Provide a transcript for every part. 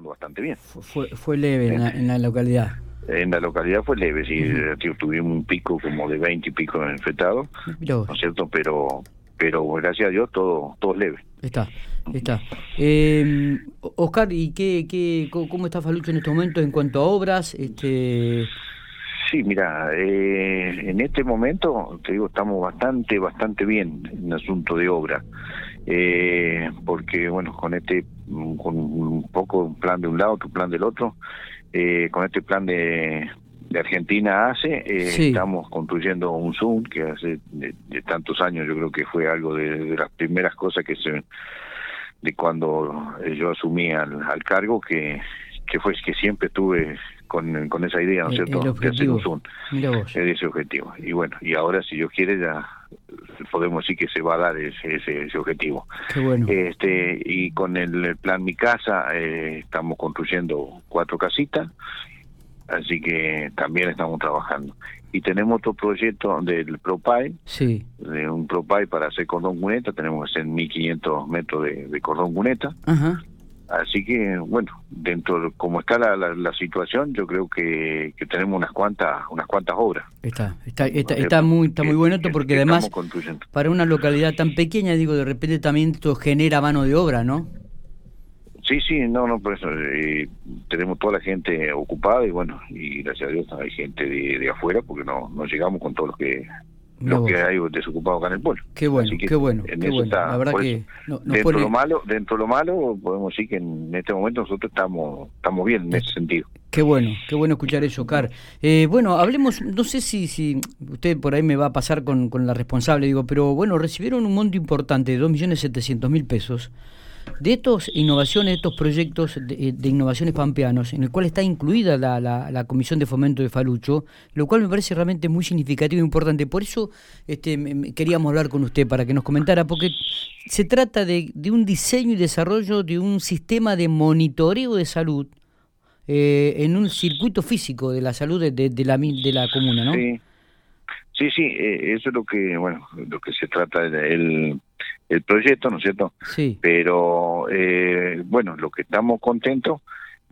trabajando bastante bien. Fue, fue leve en la, localidad. En la localidad fue leve, sí, tuvimos un pico como de 20 y pico infectados, ¿no es cierto? Pero pero gracias a Dios todo todo es leve. Está, está. Eh, Oscar, ¿y qué, qué, cómo está Falucho en este momento en cuanto a obras? Este... Sí, mira, eh, en este momento, te digo, estamos bastante, bastante bien en asunto de obra, eh, porque, bueno, con este, con un poco un plan de un lado, otro plan del otro, eh, con este plan de, de Argentina hace, eh, estamos construyendo un Zoom que hace de, tantos años yo creo que fue algo de, las primeras cosas que se de cuando yo asumí al, al cargo que que fue que siempre estuve con, con esa idea, ¿no es cierto? de hacer un Zoom. ese objetivo. Y bueno, y ahora si Dios quiere ya podemos decir que se va a dar ese, ese, objetivo. Qué bueno. Este, y con el plan Mi Casa eh, estamos construyendo cuatro casitas así que también estamos trabajando. Y tenemos otro proyecto del ProPay, sí. de un ProPay para hacer cordón cuneta, tenemos que hacer 1500 metros de, cordón cuneta. Así que, bueno, dentro de cómo está la, la, situación, yo creo que, que, tenemos unas cuantas unas cuantas obras. Está está, está, muy está muy bueno esto porque además para una localidad tan pequeña, digo, de repente también esto genera mano de obra, ¿no? Sí, sí, no, no, por eso eh, tenemos toda la gente ocupada y bueno, y gracias a Dios hay gente de, afuera porque no, no llegamos con todos los que los que hay desocupados acá en el pueblo. Qué bueno, qué bueno, qué bueno. la verdad que dentro de lo malo, dentro lo malo podemos decir que en este momento nosotros estamos estamos bien en ese sentido. Qué bueno, qué bueno escuchar eso, Car. Eh, bueno, hablemos, no sé si, si usted por ahí me va a pasar con, con la responsable, digo, pero bueno, recibieron un monto importante de 2.700.000 pesos de estas innovaciones, estos proyectos de, innovaciones pampeanos, en el cual está incluida la, la, Comisión de Fomento de Falucho, lo cual me parece realmente muy significativo e importante. Por eso este, queríamos hablar con usted para que nos comentara, porque se trata de, de un diseño y desarrollo de un sistema de monitoreo de salud eh, en un circuito físico de la salud de, de, la, de la comuna, ¿no? Sí, sí, sí eh, eso es lo que, bueno, lo que se trata, el el proyecto, ¿no es cierto? Sí. Pero, eh, bueno, lo que estamos contentos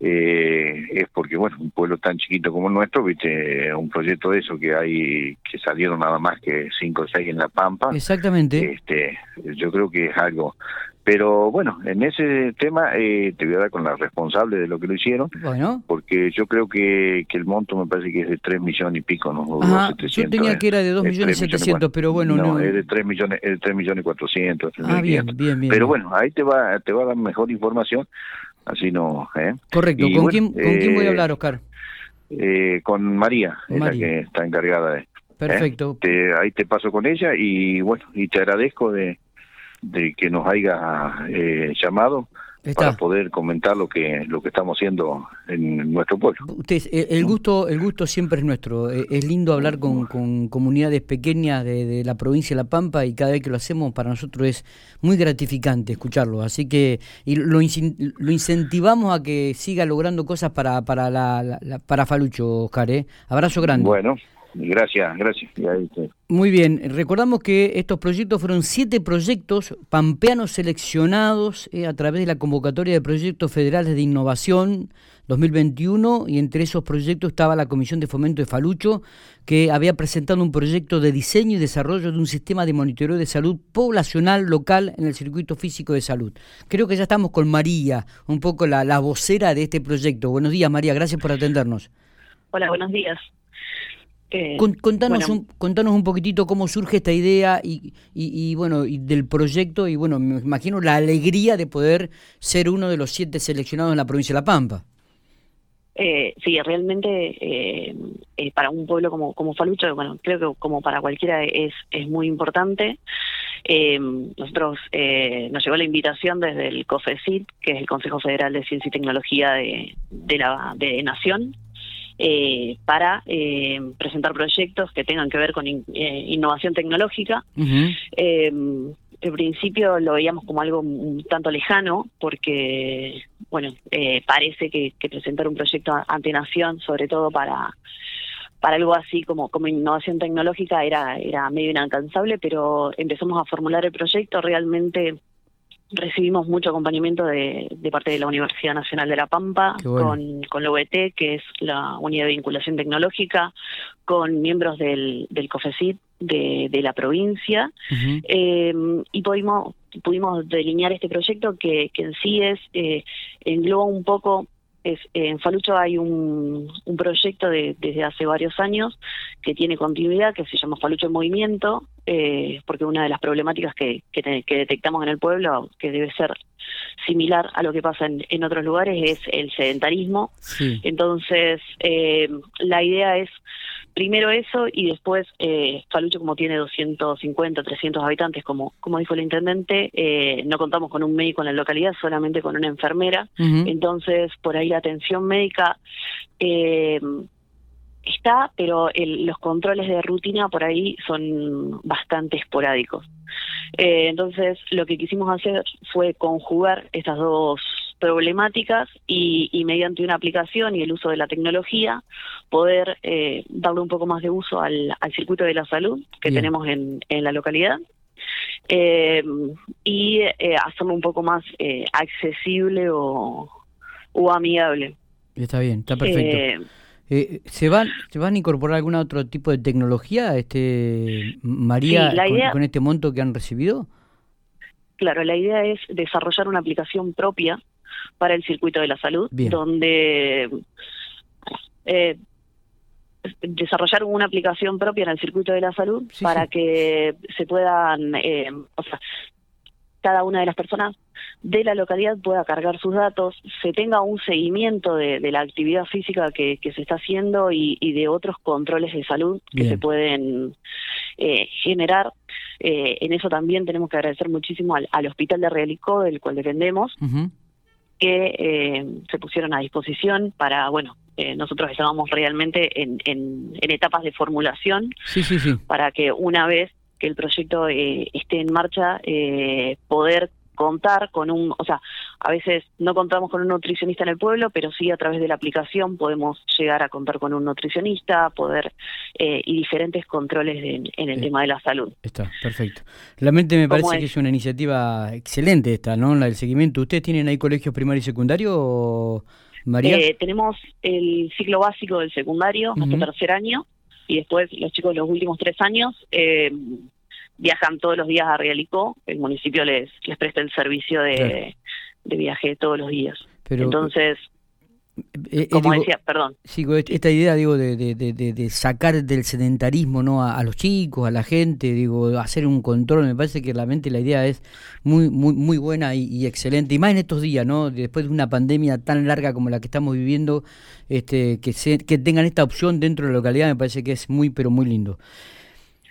eh, es porque, bueno, un pueblo tan chiquito como el nuestro, viste, un proyecto de eso que hay, que salieron nada más que cinco o seis en La Pampa. Exactamente. Este, yo creo que es algo pero bueno, en ese tema eh, te voy a dar con la responsable de lo que lo hicieron, bueno. porque yo creo que, que el monto me parece que es de 3 millones y pico, ¿no? Ajá, yo tenía eh. que era de 2 millones 700, pero bueno, no, no. es de 3 millones, es de 3 millones 400. Ah, bien, bien, bien. Pero bueno, ahí te va, te va a dar mejor información, así no, ¿eh? Correcto, ¿con, quién, ¿con quién voy a hablar, Oscar? Eh, con María, es la que está encargada de... Perfecto. Te, ahí te paso con ella y bueno, y te agradezco de de que nos haya eh, llamado para poder comentar lo que lo que estamos haciendo en nuestro pueblo. Usted, eh, el gusto el gusto siempre es nuestro. Eh, es lindo hablar con, con comunidades pequeñas de, la provincia de La Pampa y cada vez que lo hacemos para nosotros es muy gratificante escucharlo. Así que y lo, lo incentivamos a que siga logrando cosas para para la, para Falucho, Oscar. Abrazo grande. Bueno, Gracias, gracias. Muy bien, recordamos que estos proyectos fueron siete proyectos pampeanos seleccionados eh, a través de la convocatoria de proyectos federales de innovación 2021 y entre esos proyectos estaba la Comisión de Fomento de Falucho que había presentado un proyecto de diseño y desarrollo de un sistema de monitoreo de salud poblacional local en el circuito físico de salud. Creo que ya estamos con María, un poco la, la vocera de este proyecto. Buenos días María, gracias por atendernos. Hola, buenos días contanos, un, contanos un poquitito cómo surge esta idea y, y, bueno y del proyecto y bueno me imagino la alegría de poder ser uno de los siete seleccionados en la provincia de La Pampa. Eh, sí, realmente eh, eh, para un pueblo como, como Falucho, bueno, creo que como para cualquiera es, es muy importante. Eh, nosotros nos llegó la invitación desde el COFECIT, que es el Consejo Federal de Ciencia y Tecnología de, de la de Nación, eh, para eh, presentar proyectos que tengan que ver con eh, innovación tecnológica. Eh, en principio lo veíamos como algo un tanto lejano porque, bueno, parece que, presentar un proyecto ante Nación, sobre todo para para algo así como, como innovación tecnológica era, era medio inalcanzable, pero empezamos a formular el proyecto realmente recibimos mucho acompañamiento de, parte de la Universidad Nacional de La Pampa, con, con la UET, que es la Unidad de Vinculación Tecnológica, con miembros del, del COFECIT de, de la provincia, eh, y pudimos, pudimos delinear este proyecto que, que en sí es, eh, engloba un poco en Falucho hay un, proyecto de, desde hace varios años que tiene continuidad, que se llama Falucho en Movimiento, eh, porque una de las problemáticas que, que, detectamos en el pueblo, que debe ser similar a lo que pasa en, otros lugares, es el sedentarismo. Entonces, eh, la idea es primero eso y después eh, Falucho como tiene 250, 300 habitantes, como, como dijo el intendente, eh, no contamos con un médico en la localidad, solamente con una enfermera. Entonces, por ahí la atención médica eh, está, pero los controles de rutina por ahí son bastante esporádicos. Eh, entonces, lo que quisimos hacer fue conjugar estas dos problemáticas y, mediante una aplicación y el uso de la tecnología poder eh, darle un poco más de uso al, circuito de la salud que tenemos en, la localidad eh, y eh, hacerlo un poco más eh, accesible o, amigable. Está bien, está perfecto. ¿se, van, ¿Se van a incorporar algún otro tipo de tecnología, este María, con este monto que han recibido? Claro, la idea es desarrollar una aplicación propia para el circuito de la salud, donde eh, desarrollar una aplicación propia en el circuito de la salud para que se puedan, eh, o sea, cada una de las personas de la localidad pueda cargar sus datos, se tenga un seguimiento de, la actividad física que, se está haciendo y, de otros controles de salud que se pueden eh, generar. en eso también tenemos que agradecer muchísimo al, Hospital de Realicó, del cual dependemos, que eh, se pusieron a disposición para, bueno, eh, nosotros estábamos realmente en, en, etapas de formulación sí, sí, sí. para que una vez que el proyecto eh, esté en marcha, poder contar con un, o sea, a veces no contamos con un nutricionista en el pueblo, pero sí a través de la aplicación podemos llegar a contar con un nutricionista, poder eh, y diferentes controles en el tema de la salud. Está, perfecto. Realmente me parece que es una iniciativa excelente esta, ¿no? La del seguimiento. ¿Ustedes tienen ahí colegios primario y secundario, María? Eh, tenemos el ciclo básico del secundario hasta tercer año y después los chicos los últimos tres años eh, viajan todos los días a Realicó, el municipio les, les presta el servicio de, de viaje todos los días. Entonces, eh, eh, como decía, perdón. Sigo esta idea, digo, de, de, de, sacar del sedentarismo ¿no? A, los chicos, a la gente, digo, hacer un control, me parece que realmente la idea es muy muy muy buena y, excelente, y más en estos días, ¿no? Después de una pandemia tan larga como la que estamos viviendo, este que, se, que tengan esta opción dentro de la localidad me parece que es muy, pero muy lindo.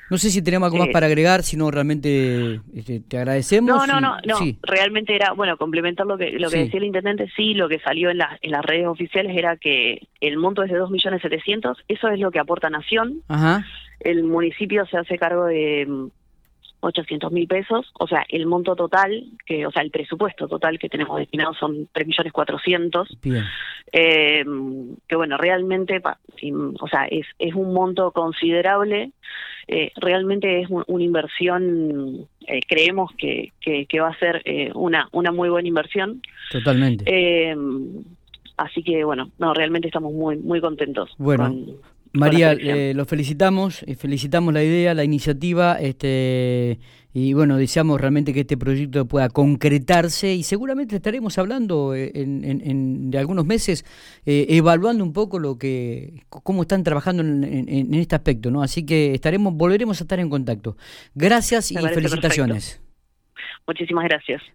No sé si tenemos algo más para agregar, si no realmente este, te agradecemos. No, no, no, no. realmente era, bueno, complementar lo que lo que decía el intendente, sí, lo que salió en, en las redes oficiales era que el monto es de 2.700.000, eso es lo que aporta Nación. Ajá. El municipio se hace cargo de 800 mil pesos, o sea, el monto total, que, o sea, el presupuesto total que tenemos destinado son 3 millones 400. Eh, que bueno, realmente, o sea, es, es un monto considerable, eh, realmente es una inversión, eh, creemos que, que, va a ser eh, una, una muy buena inversión. Totalmente. Así que bueno, no, realmente estamos muy, muy contentos. Bueno. María, eh, los felicitamos, eh, felicitamos la idea, la iniciativa, este y bueno, deseamos realmente que este proyecto pueda concretarse y seguramente estaremos hablando eh, en, de algunos meses, evaluando un poco lo que, cómo están trabajando en, este aspecto, ¿no? Así que estaremos, volveremos a estar en contacto. Gracias y felicitaciones. Muchísimas gracias.